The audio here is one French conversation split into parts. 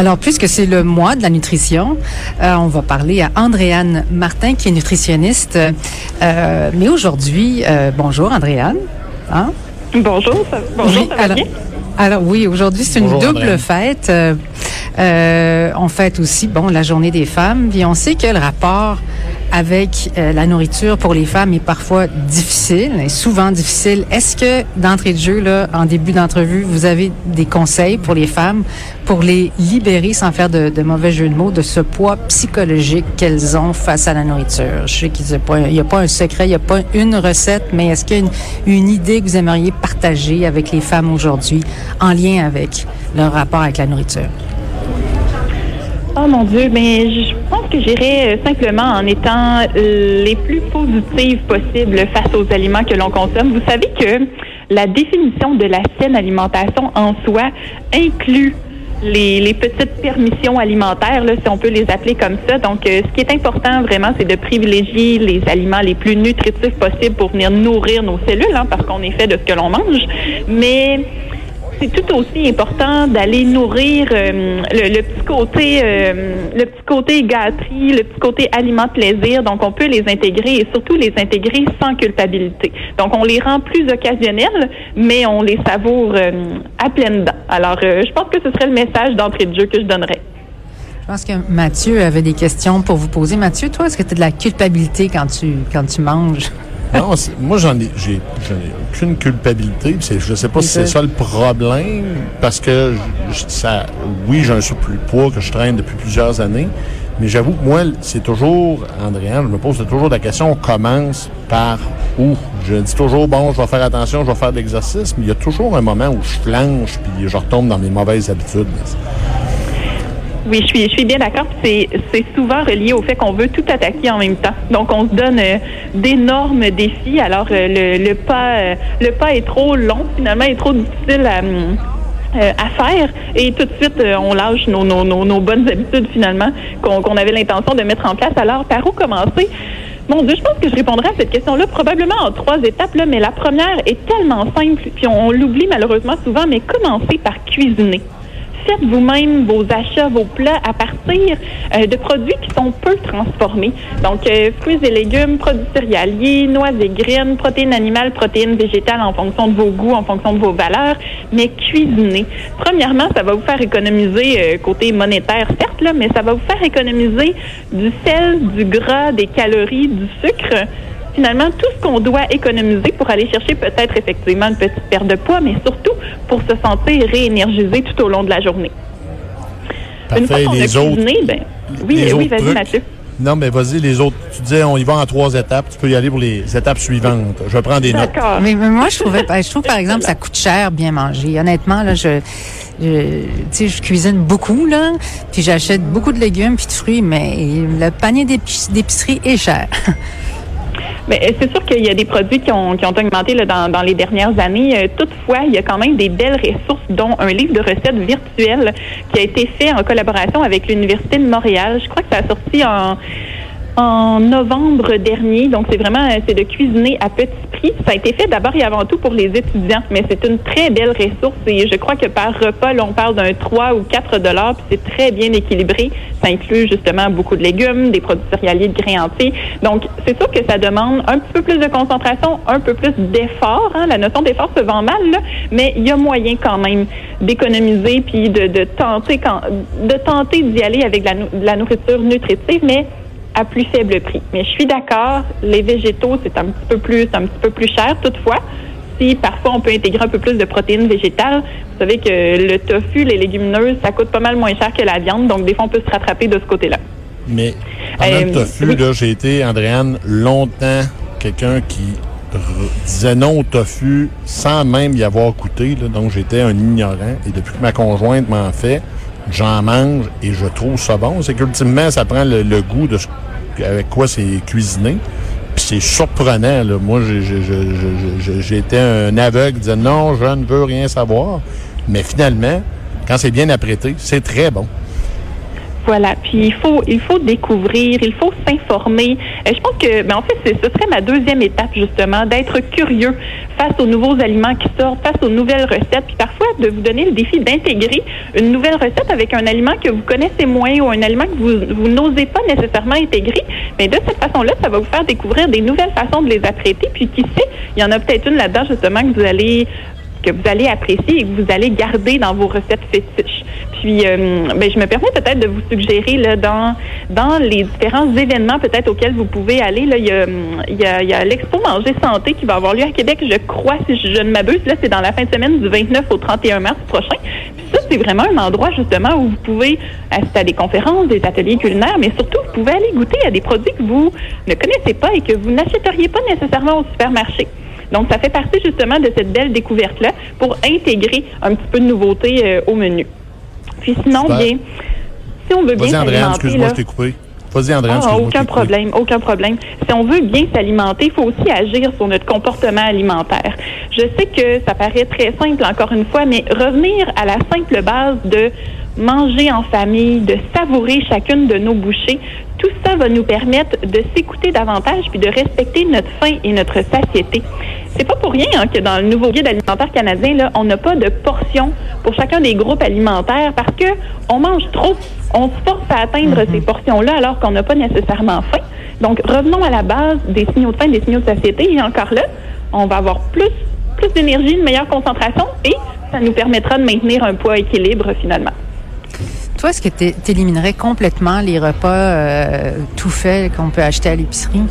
Alors, puisque c'est le mois de la nutrition, euh, on va parler à Andréane Martin, qui est nutritionniste. Euh, mais aujourd'hui, euh, bonjour Andréane. Hein? Bonjour, ça, bonjour, ça va alors, bien? alors oui, aujourd'hui c'est une double fête. Euh, euh, on fête aussi bon la journée des femmes, puis on sait que le rapport avec euh, la nourriture pour les femmes est parfois difficile, et souvent difficile. Est-ce que d'entrée de jeu là, en début d'entrevue, vous avez des conseils pour les femmes pour les libérer sans faire de, de mauvais jeu de mots de ce poids psychologique qu'elles ont face à la nourriture? Je sais qu'il n'y a, pas- un secret, il n'y a pas une recette, mais est-ce qu'il y a une, une idée que vous aimeriez partager avec les femmes aujourd'hui en lien avec leur rapport avec la nourriture? Oh mon Dieu, mais je pense que j'irais euh, simplement en étant euh, les plus positives possibles face aux aliments que l'on consomme. Vous savez que la définition de la saine alimentation en soi inclut les, petites permissions alimentaires, là, si on peut les appeler comme ça. Donc, euh, ce qui est important vraiment, c'est de privilégier les aliments les plus nutritifs possibles pour venir nourrir nos cellules, hein, parce qu'on est fait de ce que l'on mange. Mais c'est tout aussi important d'aller nourrir euh, le, petit côté euh, le petit côté gâterie, le petit côté aliment plaisir. Donc on peut les intégrer et surtout les intégrer sans culpabilité. Donc on les rend plus occasionnels, mais on les savoure euh, à pleines dents. Alors je pense que ce serait le message d'entrée de jeu que je donnerais. Je pense que Mathieu avait des questions pour vous poser. Mathieu, toi, est-ce que tu as de la culpabilité quand tu, quand tu manges? Non, moi, j'en ai, j'ai, j'en ai aucune culpabilité. je sais pas si c'est ça? le problème, parce que je- ça, oui, j'ai un surplus de poids que je traîne depuis plusieurs années, mais j'avoue que moi, c'est toujours, Andréane, je me pose toujours la question, on commence par où? Je dis toujours, bon, je vais faire attention, je vais faire de l'exercice, mais il y a toujours un moment où je flanche, puis je retombe dans mes mauvaises habitudes. Oui, je suis, je suis bien d'accord. C'est, souvent relié au fait qu'on veut tout attaquer en même temps. Donc, on se donne euh, d'énormes défis. Alors, euh, le, le pas, euh, le pas est trop long, finalement, est trop difficile à, faire. Et tout de suite, on lâche nos, bonnes habitudes, finalement, qu'on, avait l'intention de mettre en place. Alors, par où commencer? Mon Dieu, je pense que je répondrai à cette question-là probablement en trois étapes, mais la première est tellement simple, puis on, on l'oublie malheureusement souvent, mais commencez par cuisiner faites vous-même vos achats, vos plats à partir euh, de produits qui sont peu transformés. Donc, euh, fruits et légumes, produits céréaliers, noix et graines, protéines animales, protéines végétales en fonction de vos goûts, en fonction de vos valeurs, mais cuisiner. Premièrement, ça va vous faire économiser euh, côté monétaire, certes, mais ça va vous faire économiser du sel, du gras, des calories, du sucre finalement tout ce qu'on doit économiser pour aller chercher peut-être effectivement une petite perte de poids, mais surtout pour se sentir réénergisé tout au long de la journée. Une fois Parfait, qu'on a les autres. cuisiné, ben, oui, les oui, vas-y. Mathieu. Non, mais vas-y, les autres. Tu disais, on y va en trois étapes. Tu peux y aller pour les étapes suivantes. Je prends des notes. D'accord. Mais, mais moi, je trouvais, je trouve par exemple, ça coûte cher bien manger. Honnêtement, là, je, je, tu sais, je cuisine beaucoup là, puis j'achète beaucoup de légumes puis de fruits, mais le panier d'épic- d'épicerie est cher. Euh, c'est sûr qu'il y a des produits qui ont, qui ont augmenté dans les dernières années. Euh, toutefois, il y a quand même des belles ressources, dont un livre de recettes virtuelles qui a été fait en collaboration avec l'Université de Montréal. Je crois que ça a sorti en en novembre dernier. Donc, c'est vraiment, euh, c'est de cuisiner à petit prix. Ça a été fait d'abord et avant tout pour les étudiants, mais c'est une très belle ressource et je crois que par repas, là, on parle d'un 3 ou 4 dollars, puis c'est très bien équilibré. Ça inclut justement beaucoup de légumes, des produits céréaliers, de grains entiers. Donc, c'est sûr que ça demande un peu plus de concentration, un peu plus d'effort. Hein. La notion d'effort se vend mal, là, mais il y a moyen quand même d'économiser puis de, de tenter quand, de tenter d'y aller avec la, de la nourriture nutritive, mais à plus faible prix. Mais je suis d'accord, les végétaux, c'est un petit peu plus, un petit peu plus cher. Toutefois, si parfois on peut intégrer un peu plus de protéines végétales, vous savez que le tofu, les légumineuses, ça coûte pas mal moins cher que la viande, donc des fois on peut se rattraper de ce côté-là. Mais pendant Euh, le tofu, oui. là, j'ai été, Andréane, longtemps quelqu'un qui disait non au tofu sans même y avoir goûté. là. donc, j'étais un ignorant. Et depuis que ma conjointe m'en fait, j'en mange et je trouve ça bon. C'est qu'ultimement, ça prend le, goût de avec quoi c'est cuisiné. C'est surprenant. Moi, été un aveugle qui disait non, je ne veux rien savoir. Mais finalement, quand c'est bien apprêté, c'est très bon. Voilà. Puis il faut, il faut découvrir, il faut s'informer. Euh, je pense que, ben en fait, ce serait ma deuxième étape justement, d'être curieux face aux nouveaux aliments qui sortent, face aux nouvelles recettes, puis parfois de vous donner le défi d'intégrer une nouvelle recette avec un aliment que vous connaissez moins ou un aliment que vous, vous n'osez pas nécessairement intégrer. Mais de cette façon-là, ça va vous faire découvrir des nouvelles façons de les apprêter. Puis qui sait, il y en a peut-être une là-dedans justement que vous allez que vous allez apprécier et que vous allez garder dans vos recettes fétiches. Puis, euh, ben, je me permets peut-être de vous suggérer là, dans dans les différents événements peut-être auxquels vous pouvez aller. Là, il y a, y a, y a l'expo Manger Santé qui va avoir lieu à Québec, je crois, si je, ne m'abuse. Là, c'est dans la fin de semaine du 29 au 31 mars prochain. Puis ça, c'est vraiment un endroit justement où vous pouvez assister à des conférences, des ateliers culinaires, mais surtout, vous pouvez aller goûter à des produits que vous ne connaissez pas et que vous n'achèteriez pas nécessairement au supermarché. Donc, ça fait partie justement de cette belle découverte-là pour intégrer un petit peu de nouveauté euh, au menu. Puis sinon, bien, si on veut bien s'alimenter... excuse-moi, je t'ai coupé. Vas-y, ah, aucun problème, aucun problème. Si on veut bien s'alimenter, il faut aussi agir sur notre comportement alimentaire. Je sais que ça paraît très simple, encore une fois, mais revenir à la simple base de manger en famille, de savourer chacune de nos bouchées, tout ça va nous permettre de s'écouter davantage puis de respecter notre faim et notre satiété. C'est pas pour rien hein, que dans le nouveau guide alimentaire canadien, là, on n'a pas de portions pour chacun des groupes alimentaires parce que on mange trop. On se force à atteindre mm-hmm. ces portions-là alors qu'on n'a pas nécessairement faim. Donc, revenons à la base des signaux de faim, des signaux de satiété. Et encore là, on va avoir plus, plus d'énergie, une meilleure concentration et ça nous permettra de maintenir un poids équilibre finalement. Toi, est-ce que tu éliminerais complètement les repas euh, tout faits qu'on peut acheter à l'épicerie?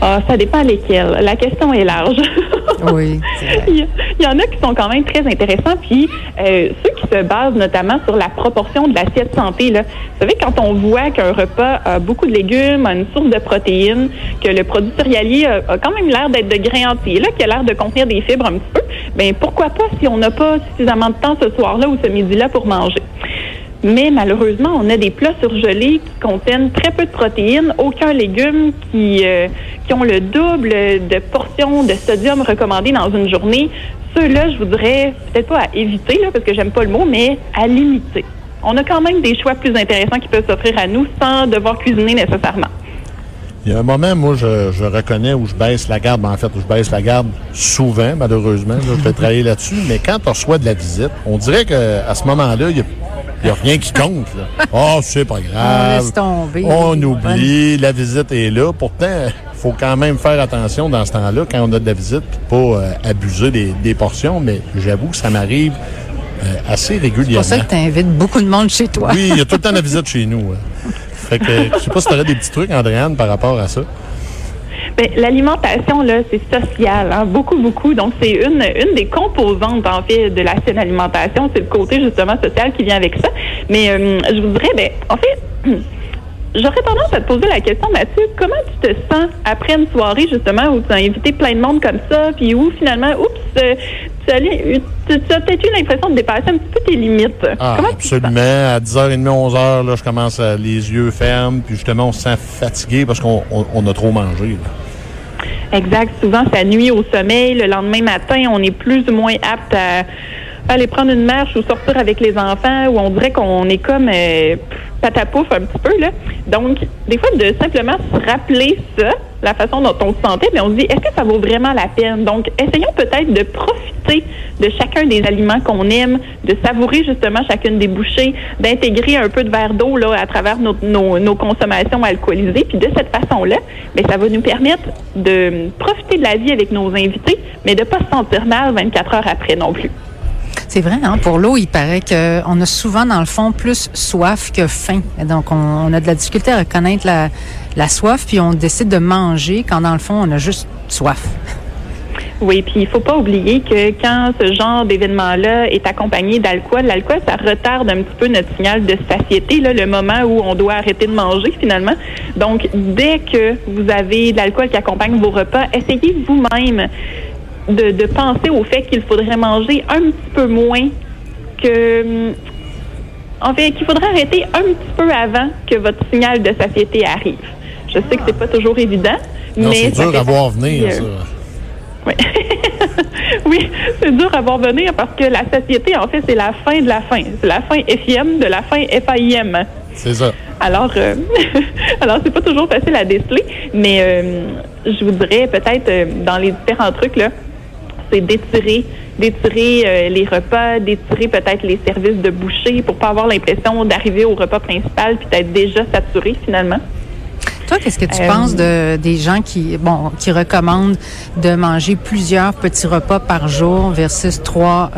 Ah, ça dépend lesquels. La question est large. oui. Il, y en a qui sont quand même très intéressants, puis euh, ceux qui se basent notamment sur la proportion de l'assiette santé. Là. Vous savez, quand on voit qu'un repas a beaucoup de légumes, a une source de protéines, que le produit céréalier a, quand même l'air d'être de grain entier, là, qui a l'air de contenir des fibres un petit peu, ben pourquoi pas si on n'a pas suffisamment de temps ce soir-là ou ce midi-là pour manger? Mais malheureusement, on a des plats surgelés qui contiennent très peu de protéines, aucun légume qui, euh, qui ont le double de portions de sodium recommandées dans une journée. Ceux-là, je voudrais peut-être pas à éviter, là, parce que j'aime pas le mot, mais à limiter. On a quand même des choix plus intéressants qui peuvent s'offrir à nous sans devoir cuisiner nécessairement. Il y a un moment, moi, je, je, reconnais où je baisse la garde. Ben, en fait, où je baisse la garde souvent, malheureusement. je vais travailler là-dessus. Mais quand on reçoit de la visite, on dirait qu'à ce moment-là, il y a n'y a rien qui compte. Oh, c'est pas grave. On, oublie, la visite est là. Pourtant, il faut quand même faire attention dans ce temps-là, quand on a de la visite, pas euh, abuser des, portions. Mais j'avoue que ça m'arrive euh, assez régulièrement. C'est pour ça que tu invites beaucoup de monde chez toi. oui, il y a tout le temps de la visite chez nous. Fait que, je sais pas si tu aurais des petits trucs, Andréane, par rapport à ça. Ben, l'alimentation, là, c'est social, hein, beaucoup, beaucoup. Donc, c'est une, une des composantes, en fait, de la saine alimentation. C'est le côté, justement, social qui vient avec ça. Mais euh, je vous dirais, ben, en fait, j'aurais tendance à te poser la question, Mathieu, comment tu te sens après une soirée, justement, où tu as invité plein de monde comme ça, puis où, finalement, oups, euh, tu, as peut-être eu l'impression de dépasser un petit peu tes limites. Ah, absolument. À 10h30, 11h, là, je commence à les yeux fermes, puis justement, on se sent fatigué parce qu'on a trop mangé. Exact. Souvent, ça nuit au sommeil. Le lendemain matin, on est plus ou moins apte à aller prendre une marche ou sortir avec les enfants, où on dirait qu'on est comme euh, patapouf un petit peu. Là. Donc, des fois, de simplement se rappeler ça, la façon dont on se sentait, mais on se dit, est-ce que ça vaut vraiment la peine? Donc, essayons peut-être de profiter de chacun des aliments qu'on aime, de savourer justement chacune des bouchées, d'intégrer un peu de verre d'eau là à travers nos, consommations alcoolisées. Puis de cette façon-là, ben, ça va nous permettre de profiter de la vie avec nos invités, mais de pas se sentir mal 24 heures après non plus. C'est vrai, hein? pour l'eau, il paraît qu'on a souvent, dans le fond, plus soif que faim. Donc, on, a de la difficulté à reconnaître la, la soif, puis on décide de manger quand, dans le fond, on a juste soif. Oui, puis il faut pas oublier que quand ce genre d'événement-là est accompagné d'alcool, l'alcool, ça retarde un petit peu notre signal de satiété, le moment où on doit arrêter de manger finalement. Donc, dès que vous avez de l'alcool qui accompagne vos repas, essayez vous-même de, penser au fait qu'il faudrait manger un petit peu moins que en fait, qu'il faudrait arrêter un petit peu avant que votre signal de satiété arrive. Je sais que c'est pas toujours évident, non, mais c'est dur à voir venir. Ça. Oui, oui c'est dur à voir venir parce que la satiété, en fait, c'est la fin de la fin. C'est la fin FIM de la fin FAIM. C'est ça. Alors, euh, alors c'est pas toujours facile à déceler, mais euh, je vous dirais peut-être euh, dans les différents trucs là, c'est d'étirer, d'étirer euh, les repas, d'étirer peut-être les services de boucher pour pas avoir l'impression d'arriver au repas principal puis d'être déjà saturé finalement. Toi, qu'est-ce que tu penses de des gens qui bon qui recommandent de manger plusieurs petits repas par jour versus trois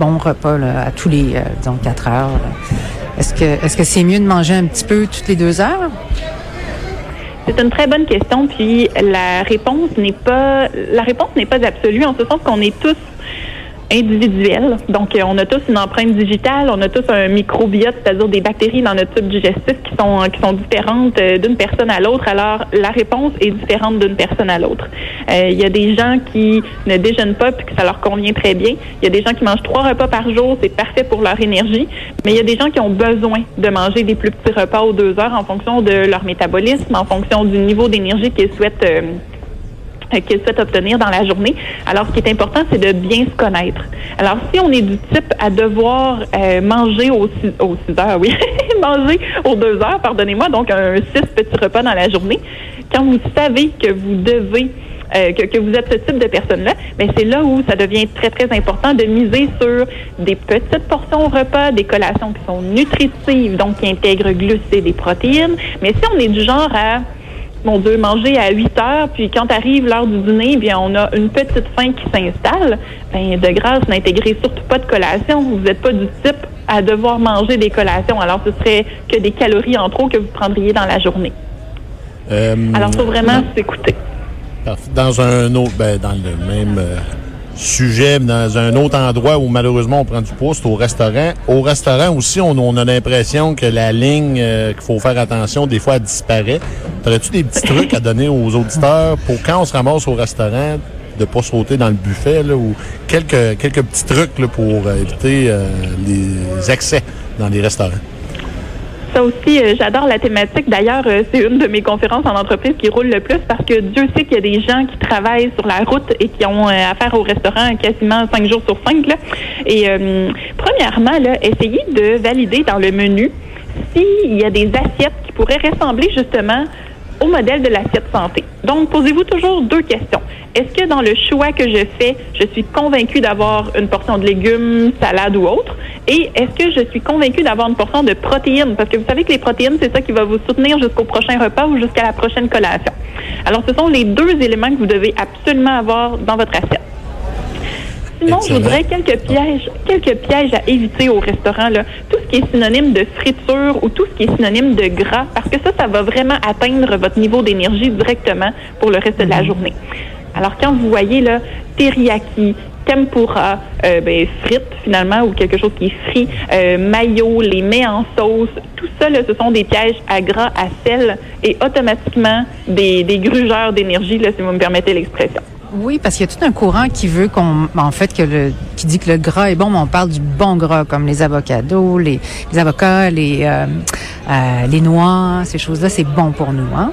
bons repas là, à tous les disons quatre heures? Est-ce que est-ce que c'est mieux de manger un petit peu toutes les deux heures? C'est une très bonne question, puis la réponse n'est pas la réponse n'est pas absolue en ce sens qu'on est tous individuel. Donc, euh, on a tous une empreinte digitale, on a tous un microbiote, c'est-à-dire des bactéries dans notre tube digestif qui sont qui sont différentes euh, d'une personne à l'autre. Alors, la réponse est différente d'une personne à l'autre. Euh, il y a des gens qui ne déjeunent pas puis que ça leur convient très bien. Il y a des gens qui mangent trois repas par jour, c'est parfait pour leur énergie. Mais il y a des gens qui ont besoin de manger des plus petits repas aux deux heures en fonction de leur métabolisme, en fonction du niveau d'énergie qu'ils souhaitent euh, qu'ils souhaitent obtenir dans la journée. Alors, ce qui est important, c'est de bien se connaître. Alors, si on est du type à devoir euh, manger aux 6, heures, oui, manger aux 2 heures, pardonnez-moi, donc un 6 petits repas dans la journée, quand vous savez que vous devez euh, que, vous êtes ce type de personne-là, mais c'est là où ça devient très, très important de miser sur des petites portions au repas, des collations qui sont nutritives, donc qui intègrent glucides et protéines. Mais si on est du genre à mon Dieu, manger à 8 heures, puis quand arrive l'heure du dîner, bien, on a une petite faim qui s'installe, ben, de grâce, n'intégrez surtout pas de collation. Vous n'êtes pas du type à devoir manger des collations. Alors, ce serait que des calories en trop que vous prendriez dans la journée. Euh, Alors, il faut vraiment s'écouter. Dans un autre, ben, dans le même euh, sujet dans un autre endroit où malheureusement on prend du poids, au restaurant. Au restaurant aussi, on, a l'impression que la ligne euh, qu'il faut faire attention, des fois, elle disparaît. Aurais-tu des petits trucs à donner aux auditeurs pour quand on se ramasse au restaurant, de pas sauter dans le buffet ou quelques, quelques petits trucs pour éviter euh, les excès dans les restaurants? Ça aussi, euh, j'adore la thématique. D'ailleurs, euh, c'est une de mes conférences en entreprise qui roule le plus parce que Dieu sait qu'il y a des gens qui travaillent sur la route et qui ont euh, affaire au restaurant quasiment cinq jours sur cinq. Là. Et premièrement, là, essayez de valider dans le menu s'il y a des assiettes qui pourraient ressembler justement au modèle de l'assiette santé. Donc, posez-vous toujours deux questions. Est-ce que dans le choix que je fais, je suis convaincue d'avoir une portion de légumes, salade ou autre? Et est-ce que je suis convaincue d'avoir une portion de protéines? Parce que vous savez que les protéines, c'est ça qui va vous soutenir jusqu'au prochain repas ou jusqu'à la prochaine collation. Alors, ce sont les deux éléments que vous devez absolument avoir dans votre assiette. Sinon, je voudrais quelques pièges, quelques pièges à éviter au restaurant. Là. Tout ce qui est synonyme de friture ou tout ce qui est synonyme de gras, parce que ça, ça va vraiment atteindre votre niveau d'énergie directement pour le reste de la mhm. journée. Alors, quand vous voyez là, teriyaki, tempura, euh, ben, frites finalement, ou quelque chose qui est frit, euh, mayo, les mets en sauce, tout ça, là, ce sont des pièges à gras, à sel et automatiquement des, des grugeurs d'énergie, là, si vous me permettez l'expression. Oui, parce qu'il y a tout un courant qui veut qu'on, en fait, que le, qui dit que le gras est bon, mais on parle du bon gras, comme les avocados, les, les avocats, les, euh, euh, les noix, ces choses-là, c'est bon pour nous, hein?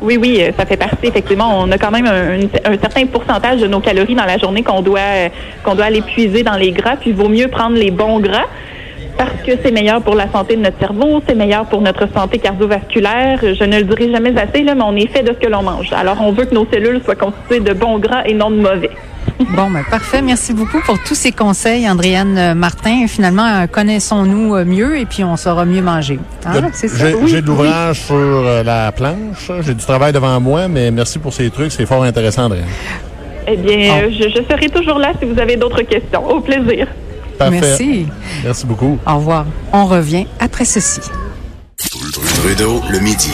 Oui, oui, euh, ça fait partie. Effectivement, on a quand même un, un certain pourcentage de nos calories dans la journée qu'on doit qu'on doit aller puiser dans les gras. Puis il vaut mieux prendre les bons gras parce que c'est meilleur pour la santé de notre cerveau, c'est meilleur pour notre santé cardiovasculaire. Je ne le dirai jamais assez, là, mais on est fait de ce que l'on mange. Alors, on veut que nos cellules soient constituées de bons gras et non de mauvais. Bon, ben, parfait. Merci beaucoup pour tous ces conseils, Andréane Martin. Finalement, euh, connaissons-nous euh, mieux et puis on saura mieux manger. Hein? J'ai de l'ouvrage sur euh, la planche. J'ai du travail devant moi, mais merci pour ces trucs. C'est fort intéressant, Andréane. Eh bien, je, je serai toujours là si vous avez d'autres questions. Au plaisir. Merci. Merci beaucoup. Au revoir. On revient après ceci. Trudeau, le midi.